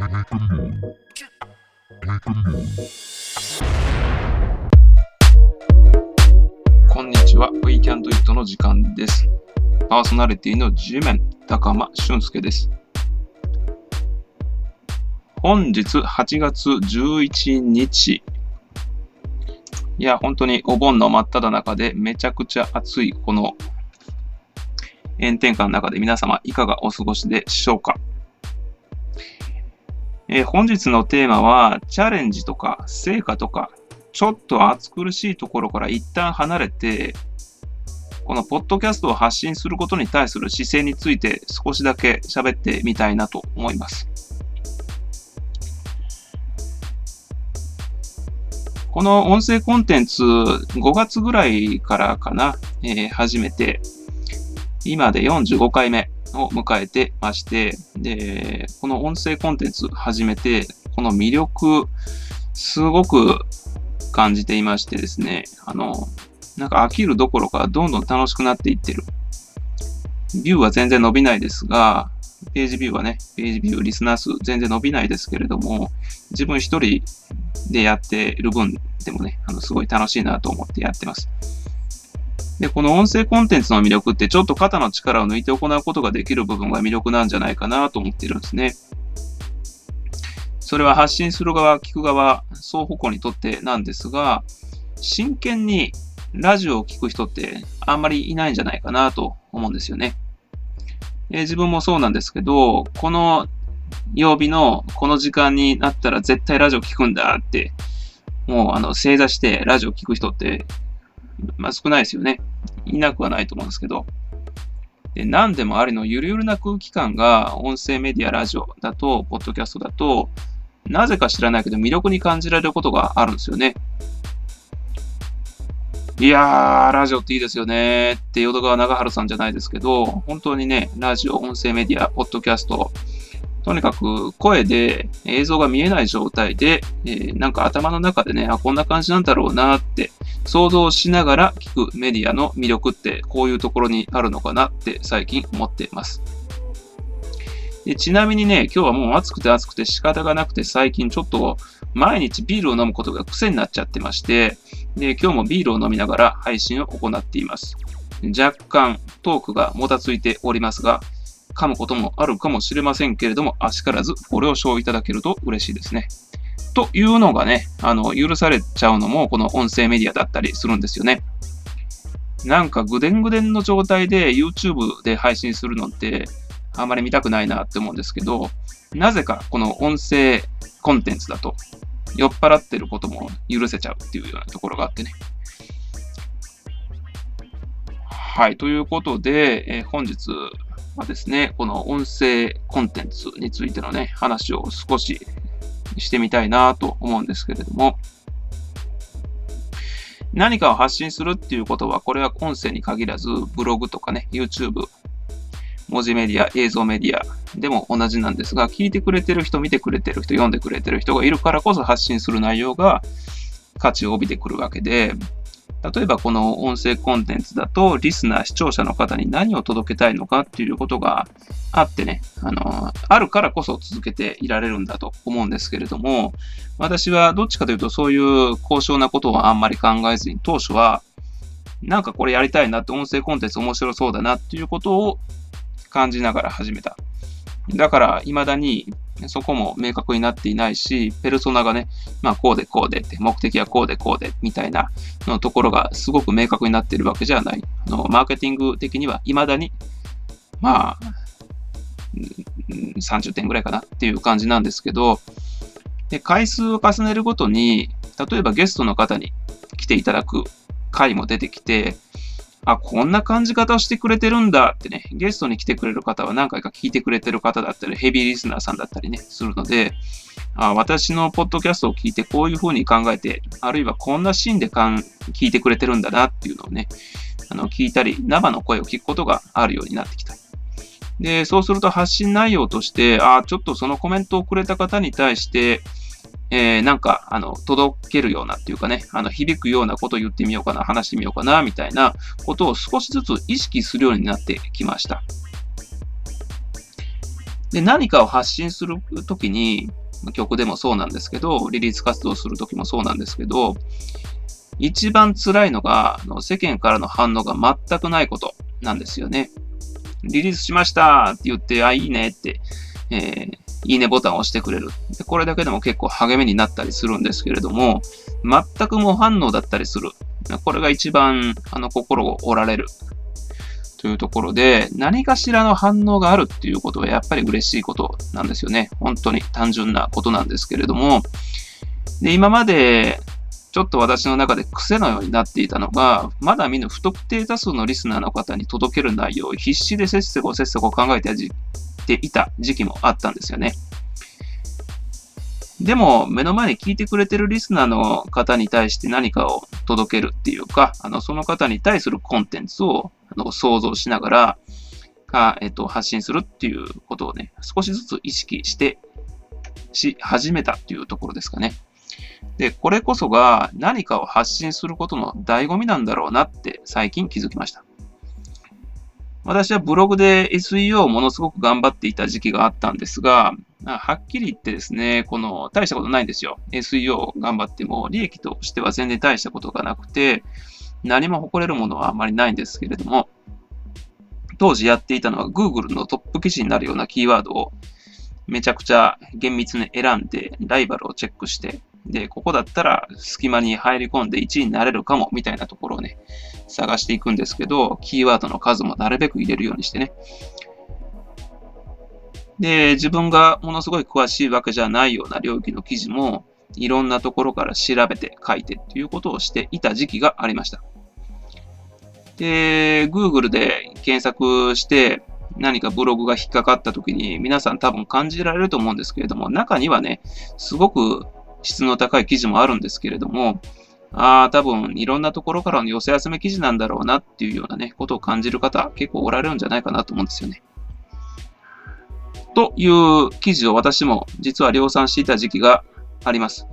こんにちは。We Can Do It の時間です。パーソナリティの G メン、高間俊介です。本日8月11日。いや、本当にお盆の真っ只中でめちゃくちゃ暑いこの炎天下の中で皆様いかがお過ごしでしょうか？えー本日のテーマは、チャレンジとか成果とか、ちょっと暑苦しいところから一旦離れて、このポッドキャストを発信することに対する姿勢について少しだけ喋ってみたいなと思います。この音声コンテンツ5月ぐらいからかな、えー始めて、今で45回目を迎えてまして、で、この音声コンテンツ始めて、この魅力、すごく感じていましてですね、あの、なんか飽きるどころかどんどん楽しくなっていってる。ビューは全然伸びないですが、ページビューはね、ページビュー、リスナー数全然伸びないですけれども、自分一人でやっている分でもね、あの、すごい楽しいなと思ってやってます。で、この音声コンテンツの魅力ってちょっと肩の力を抜いて行うことができる部分が魅力なんじゃないかなと思ってるんですね。それは発信する側、聞く側、双方向にとってなんですが、真剣にラジオを聞く人ってあんまりいないんじゃないかなと思うんですよね。えー自分もそうなんですけど、この曜日のこの時間になったら絶対ラジオ聞くんだって、もうあの正座してラジオ聞く人って、まあ、少ないですよね。いなくはないと思うんですけど。で何でもありのゆるゆるな空気感が音声メディア、ラジオだと、ポッドキャストだと、なぜか知らないけど魅力に感じられることがあるんですよね。いやー、ラジオっていいですよねって、淀川長春さんじゃないですけど、本当にね、ラジオ、音声メディア、ポッドキャスト、とにかく声で映像が見えない状態で、えーなんか頭の中でね、あ、こんな感じなんだろうなって想像しながら聞くメディアの魅力ってこういうところにあるのかなって最近思っています。でちなみにね、今日はもう暑くて暑くて仕方がなくて最近ちょっと毎日ビールを飲むことが癖になっちゃってまして、で今日もビールを飲みながら配信を行っています。若干トークがもたついておりますが、噛むこともあるかもしれませんけれども、あしからずご了承いただけると嬉しいですね。というのがね、あの、許されちゃうのもこの音声メディアだったりするんですよね。なんかぐでんぐでんの状態で YouTube で配信するのってあまり見たくないなって思うんですけど、なぜかこの音声コンテンツだと酔っ払ってることも許せちゃうっていうようなところがあってね。はい。ということで、え本日はですね、この音声コンテンツについてのね、話を少ししてみたいなと思うんですけれども、何かを発信するっていうことは、これは音声に限らず、ブログとかね、YouTube、文字メディア、映像メディアでも同じなんですが、聞いてくれてる人、見てくれてる人、読んでくれてる人がいるからこそ発信する内容が価値を帯びてくるわけで、例えばこの音声コンテンツだと、リスナー、視聴者の方に何を届けたいのかっていうことがあってね、あの、あるからこそ続けていられるんだと思うんですけれども、私はどっちかというとそういう高尚なことはあんまり考えずに、当初は、なんかこれやりたいなって、音声コンテンツ面白そうだなっていうことを感じながら始めた。だから、未だにそこも明確になっていないし、ペルソナがね、まあこうでこうでって、目的はこうでこうでみたいなのところがすごく明確になっているわけじゃない。あのマーケティング的には未だに、まあ、30点ぐらいかなっていう感じなんですけど、で回数を重ねるごとに、例えばゲストの方に来ていただく回も出てきて、あ、こんな感じ方してくれてるんだってね、ゲストに来てくれる方は何回か聞いてくれてる方だったり、ヘビーリスナーさんだったりね、するので、あ私のポッドキャストを聞いてこういうふうに考えて、あるいはこんなシーンでかん聞いてくれてるんだなっていうのをね、あの聞いたり、生の声を聞くことがあるようになってきた。で、そうすると発信内容として、あちょっとそのコメントをくれた方に対して、えーなんか、あの、届けるようなっていうかね、あの、響くようなことを言ってみようかな、話してみようかな、みたいなことを少しずつ意識するようになってきました。で、何かを発信するときに、曲でもそうなんですけど、リリース活動するときもそうなんですけど、一番辛いのが、世間からの反応が全くないことなんですよね。リリースしましたって言って、あ、いいねって、えー、いいねボタンを押してくれるで。これだけでも結構励みになったりするんですけれども、全く無反応だったりする。これが一番、あの、心を折られる。というところで、何かしらの反応があるっていうことはやっぱり嬉しいことなんですよね。本当に単純なことなんですけれども、で、今までちょっと私の中で癖のようになっていたのが、まだ見ぬ不特定多数のリスナーの方に届ける内容を必死でせっせこせっせこ考えてていた時期もあったんですよね。でも、目の前に聞いてくれてるリスナーの方に対して何かを届けるっていうか、あのその方に対するコンテンツをあの想像しながら、かえっと、発信するっていうことをね、少しずつ意識して、し始めたっていうところですかね。で、これこそが何かを発信することの醍醐味なんだろうなって最近気づきました。私はブログで SEO をものすごく頑張っていた時期があったんですが、はっきり言ってですね、この大したことないんですよ。SEO を頑張っても利益としては全然大したことがなくて、何も誇れるものはあまりないんですけれども、当時やっていたのは Google のトップ記事になるようなキーワードをめちゃくちゃ厳密に選んで、ライバルをチェックして、で、ここだったら隙間に入り込んで1位になれるかもみたいなところをね、探していくんですけど、キーワードの数もなるべく入れるようにしてね。で、自分がものすごい詳しいわけじゃないような領域の記事も、いろんなところから調べて書いてっていうことをしていた時期がありました。で、Google で検索して何かブログが引っかかった時に皆さん多分感じられると思うんですけれども、中にはね、すごく質の高い記事もあるんですけれども、ああ、多分いろんなところからの寄せ集め記事なんだろうなっていうようなね、ことを感じる方結構おられるんじゃないかなと思うんですよね。という記事を私も実は量産していた時期があります。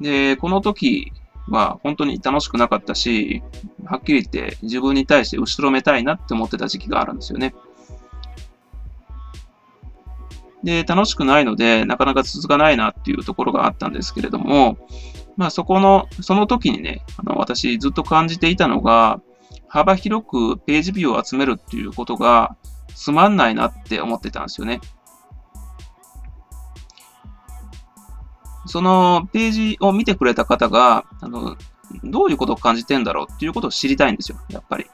で、この時は本当に楽しくなかったし、はっきり言って自分に対して後ろめたいなって思ってた時期があるんですよね。で、楽しくないので、なかなか続かないなっていうところがあったんですけれども、まあそこの、その時にね、あの私ずっと感じていたのが、幅広くページビューを集めるっていうことがつまんないなって思ってたんですよね。そのページを見てくれた方が、あの、どういうことを感じてんだろうっていうことを知りたいんですよ、やっぱり。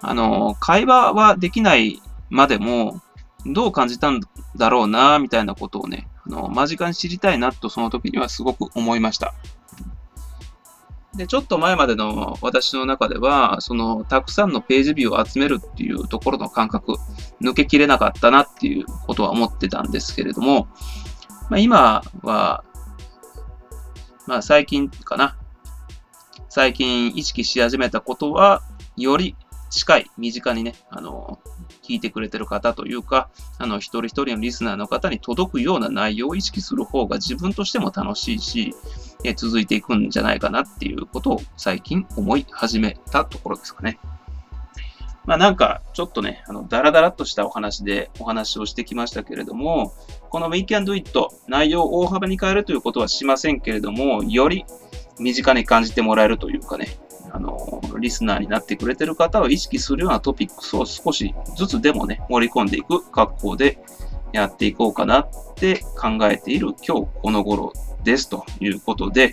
あの、会話はできないまでも、どう感じたんだろうな、みたいなことをね、あの、間近に知りたいなとその時にはすごく思いました。で、ちょっと前までの私の中では、その、たくさんのページビューを集めるっていうところの感覚、抜けきれなかったなっていうことは思ってたんですけれども、まあ、今は、まあ最近かな。最近意識し始めたことは、より近い、身近にね、あの、聞いてくれてる方というか、あの、一人一人のリスナーの方に届くような内容を意識する方が自分としても楽しいし、え続いていくんじゃないかなっていうことを最近思い始めたところですかね。まあなんか、ちょっとね、あの、だらだらっとしたお話でお話をしてきましたけれども、この We Can Do It 内容を大幅に変えるということはしませんけれども、より身近に感じてもらえるというかね、あの、リスナーになってくれてる方を意識するようなトピックスを少しずつでもね、盛り込んでいく格好でやっていこうかなって考えている今日この頃ですということで、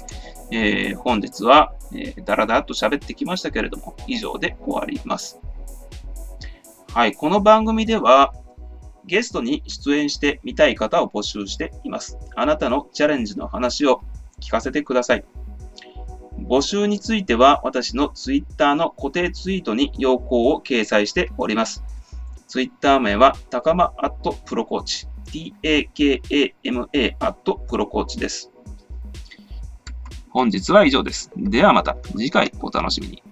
えー、本日は、えー、だらだらっと喋ってきましたけれども、以上で終わります。はい、この番組では、ゲストに出演してみたい方を募集しています。あなたのチャレンジの話を聞かせてください。募集については私の Twitter の固定ツイートに要項を掲載しております。Twitter 名は高間アットプロコーチ。takama アットプロコーチです。本日は以上です。ではまた次回お楽しみに。